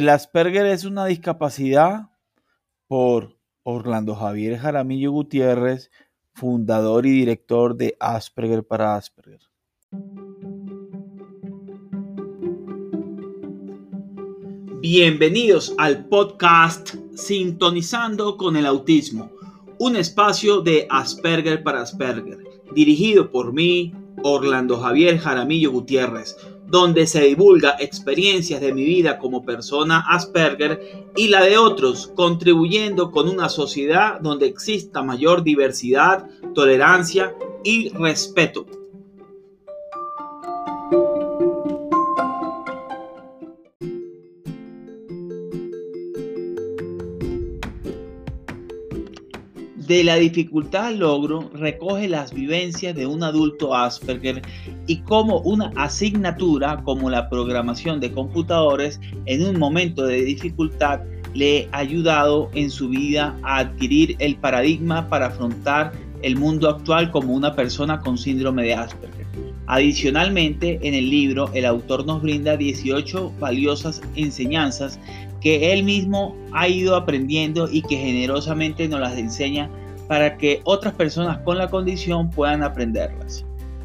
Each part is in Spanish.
El Asperger es una discapacidad por Orlando Javier Jaramillo Gutiérrez, fundador y director de Asperger para Asperger. Bienvenidos al podcast Sintonizando con el Autismo, un espacio de Asperger para Asperger, dirigido por mí, Orlando Javier Jaramillo Gutiérrez, donde se divulga experiencias de mi vida como persona Asperger y la de otros, contribuyendo con una sociedad donde exista mayor diversidad, tolerancia y respeto. De la dificultad al logro recoge las vivencias de un adulto Asperger y cómo una asignatura como la programación de computadores en un momento de dificultad le ha ayudado en su vida a adquirir el paradigma para afrontar el mundo actual como una persona con síndrome de Asperger. Adicionalmente, en el libro el autor nos brinda 18 valiosas enseñanzas que él mismo ha ido aprendiendo y que generosamente nos las enseña para que otras personas con la condición puedan aprenderlas.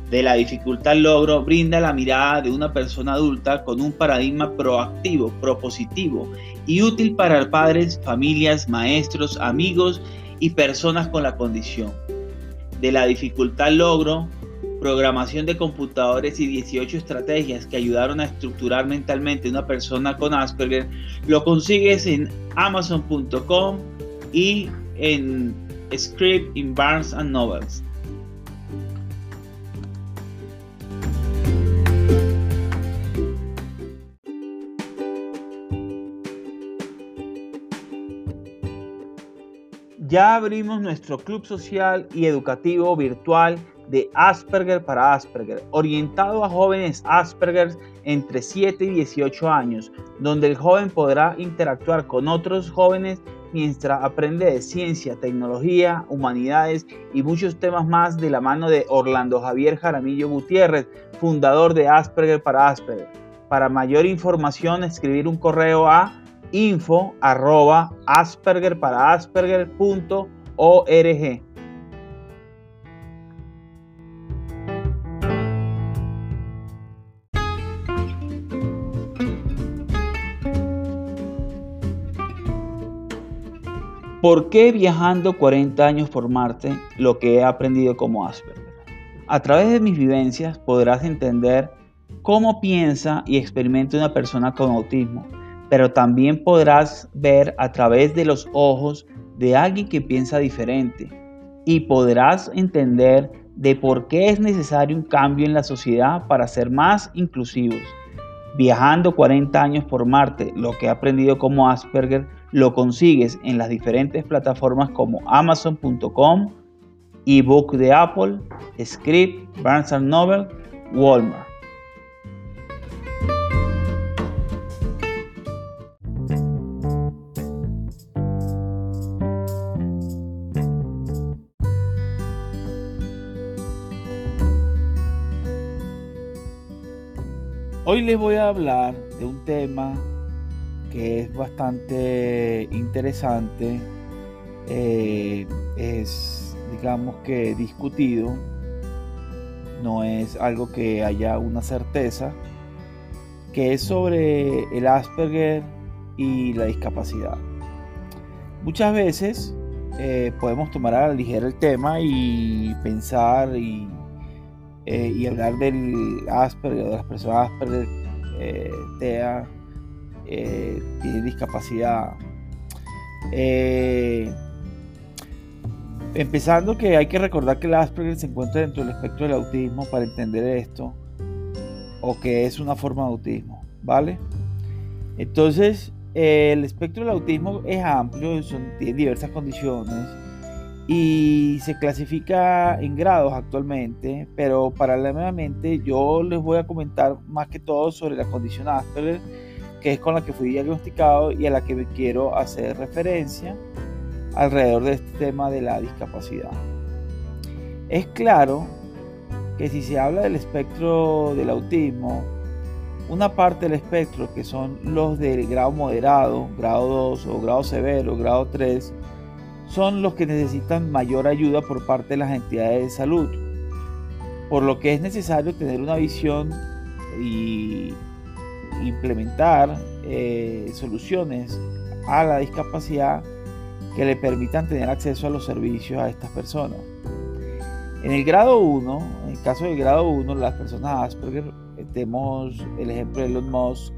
De la dificultad logro brinda la mirada de una persona adulta con un paradigma proactivo, propositivo y útil para padres, familias, maestros, amigos y personas con la condición. De la dificultad logro, programación de computadores y 18 estrategias que ayudaron a estructurar mentalmente una persona con Asperger, lo consigues en amazon.com y en Script in Barnes and Novels. Ya abrimos nuestro club social y educativo virtual de Asperger para Asperger, orientado a jóvenes Asperger entre 7 y 18 años, donde el joven podrá interactuar con otros jóvenes mientras aprende de ciencia, tecnología, humanidades y muchos temas más de la mano de Orlando Javier Jaramillo Gutiérrez, fundador de Asperger para Asperger. Para mayor información, escribir un correo a info arroba asperger para asperger.org. ¿Por qué viajando 40 años por Marte lo que he aprendido como Asperger? A través de mis vivencias podrás entender cómo piensa y experimenta una persona con autismo, pero también podrás ver a través de los ojos de alguien que piensa diferente y podrás entender de por qué es necesario un cambio en la sociedad para ser más inclusivos. Viajando 40 años por Marte, lo que he aprendido como Asperger, lo consigues en las diferentes plataformas como amazon.com, ebook de Apple, Script, Barnes Noble, Walmart. Hoy les voy a hablar de un tema que es bastante interesante, eh, es digamos que discutido, no es algo que haya una certeza, que es sobre el Asperger y la discapacidad. Muchas veces eh, podemos tomar a la ligera el tema y pensar y, eh, y hablar del Asperger, de las personas Asperger, TEA, eh, tiene discapacidad. Eh, Empezando que hay que recordar que el Asperger se encuentra dentro del espectro del autismo para entender esto, o que es una forma de autismo, ¿vale? Entonces, el espectro del autismo es amplio, son, tiene diversas condiciones y se clasifica en grados actualmente, pero paralelamente yo les voy a comentar más que todo sobre la condición Asperger, que es con la que fui diagnosticado y a la que me quiero hacer referencia alrededor de este tema de la discapacidad. Es claro que si se habla del espectro del autismo, una parte del espectro que son los de grado moderado, grado 2 o grado severo, grado 3, son los que necesitan mayor ayuda por parte de las entidades de salud, por lo que es necesario tener una visión y implementar eh, soluciones a la discapacidad que le permitan tener acceso a los servicios a estas personas. En el grado 1, en el caso del grado 1, las personas Asperger, eh, tenemos el ejemplo de Elon Musk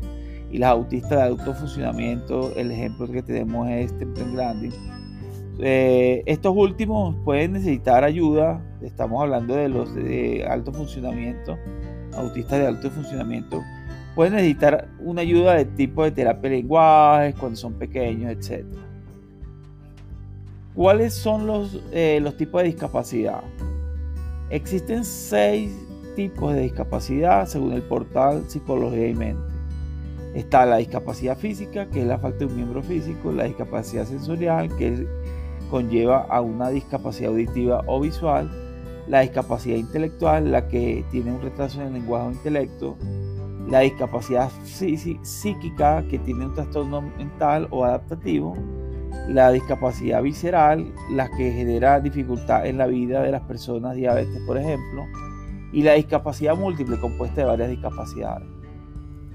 y las autistas de alto funcionamiento, el ejemplo que tenemos es Temple Grandin. Eh, estos últimos pueden necesitar ayuda, estamos hablando de los de alto funcionamiento, autistas de alto funcionamiento, pueden necesitar una ayuda de tipo de terapia de lenguajes cuando son pequeños, etc. ¿Cuáles son los, eh, los tipos de discapacidad? Existen seis tipos de discapacidad según el portal Psicología y Mente. Está la discapacidad física, que es la falta de un miembro físico, la discapacidad sensorial, que conlleva a una discapacidad auditiva o visual, la discapacidad intelectual, la que tiene un retraso en el lenguaje o intelecto, la discapacidad psíquica, que tiene un trastorno mental o adaptativo, la discapacidad visceral, la que genera dificultad en la vida de las personas diabetes, por ejemplo, y la discapacidad múltiple compuesta de varias discapacidades.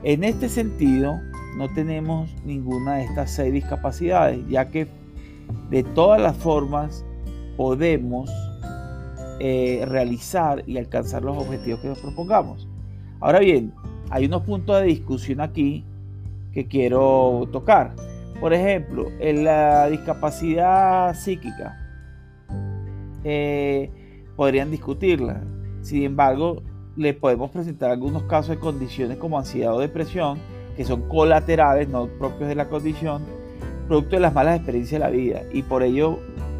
En este sentido, no tenemos ninguna de estas seis discapacidades, ya que de todas las formas podemos eh, realizar y alcanzar los objetivos que nos propongamos. Ahora bien, hay unos puntos de discusión aquí que quiero tocar. Por ejemplo, en la discapacidad psíquica, eh, podrían discutirla. Sin embargo, le podemos presentar algunos casos de condiciones como ansiedad o depresión, que son colaterales, no propios de la condición, producto de las malas experiencias de la vida. Y por ello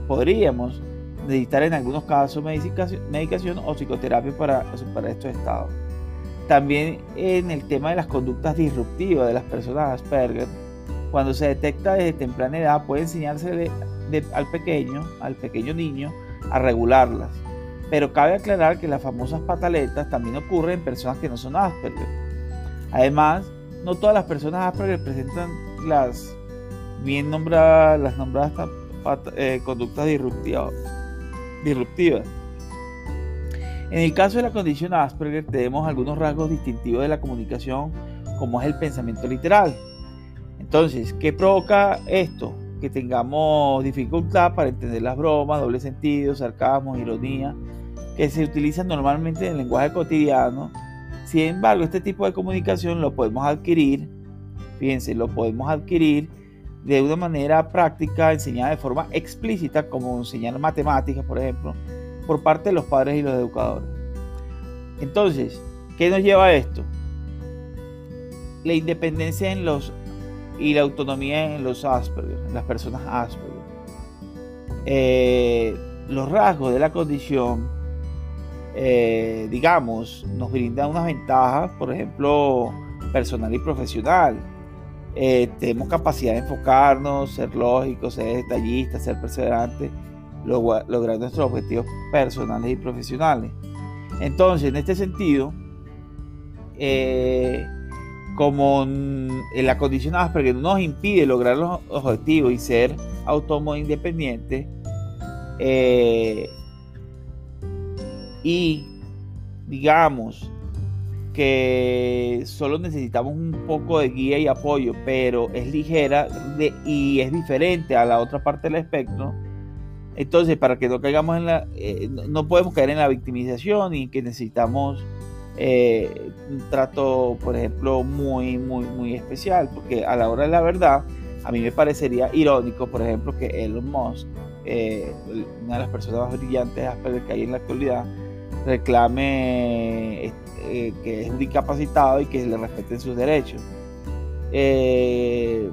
podríamos necesitar en algunos casos medicación, o psicoterapia para superar estos estados. También en el tema de las conductas disruptivas de las personas Asperger, cuando se detecta desde temprana edad, puede enseñarse al pequeño, al pequeño niño, a regularlas. Pero cabe aclarar que las famosas pataletas también ocurren en personas que no son Asperger. Además, no todas las personas Asperger presentan las bien nombradas, las nombradas eh, conductas disruptivas. disruptivas. En el caso de la condición Asperger tenemos algunos rasgos distintivos de la comunicación como es el pensamiento literal, entonces, ¿qué provoca esto? Que tengamos dificultad para entender las bromas, doble sentido, sarcasmo, ironía, que se utilizan normalmente en el lenguaje cotidiano. Sin embargo, este tipo de comunicación lo podemos adquirir, fíjense, lo podemos adquirir de una manera práctica, enseñada de forma explícita, como enseñar matemáticas, por ejemplo, por parte de los padres y los educadores. Entonces, ¿qué nos lleva a esto? La independencia en los y la autonomía en los Asperger, en las personas Asperger. Eh, los rasgos de la condición, eh, digamos, nos brindan unas ventajas, por ejemplo, personal y profesional. Eh, tenemos capacidad de enfocarnos, ser lógicos, ser detallistas, ser perseverantes, lograr nuestros objetivos personales y profesionales. Entonces, en este sentido, como en la condición Asperger nos impide lograr los objetivos y ser autónomo e independiente, eh, y digamos que solo necesitamos un poco de guía y apoyo, pero es ligera y es diferente a la otra parte del espectro. Entonces, para que no caigamos en la, eh, no podemos caer en la victimización y que necesitamos eh, un trato, por ejemplo, muy, muy, muy especial, porque a la hora de la verdad, a mí me parecería irónico, por ejemplo, que Elon Musk eh, una de las personas más brillantes que hay en la actualidad, reclame eh, que es un discapacitado y que le respeten sus derechos. Eh,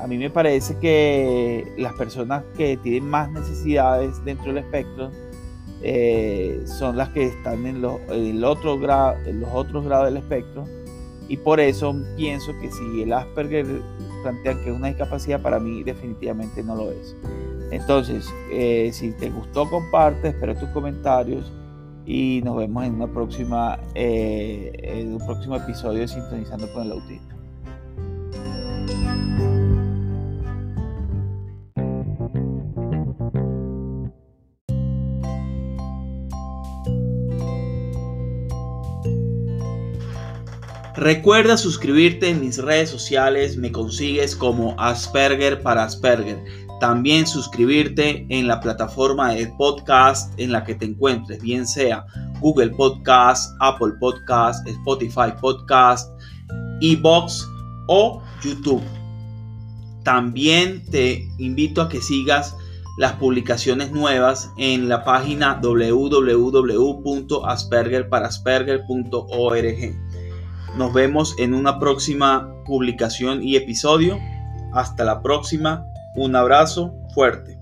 a mí me parece que las personas que tienen más necesidades dentro del espectro son las que están en los, otro grado, en los otros grados del espectro y por eso pienso que si el Asperger plantea que es una discapacidad, para mí definitivamente no lo es. Entonces, eh, si te gustó, comparte, espero tus comentarios y nos vemos en, una próxima, eh, en un próximo episodio de Sintonizando con el Autismo. Recuerda suscribirte en mis redes sociales, me consigues como Asperger para Asperger. También suscribirte en la plataforma de podcast en la que te encuentres, bien sea Google Podcast, Apple Podcast, Spotify Podcast, Ebox o YouTube. También te invito a que sigas las publicaciones nuevas en la página www.aspergerparasperger.org. Nos vemos en una próxima publicación y episodio. Hasta la próxima. Un abrazo fuerte.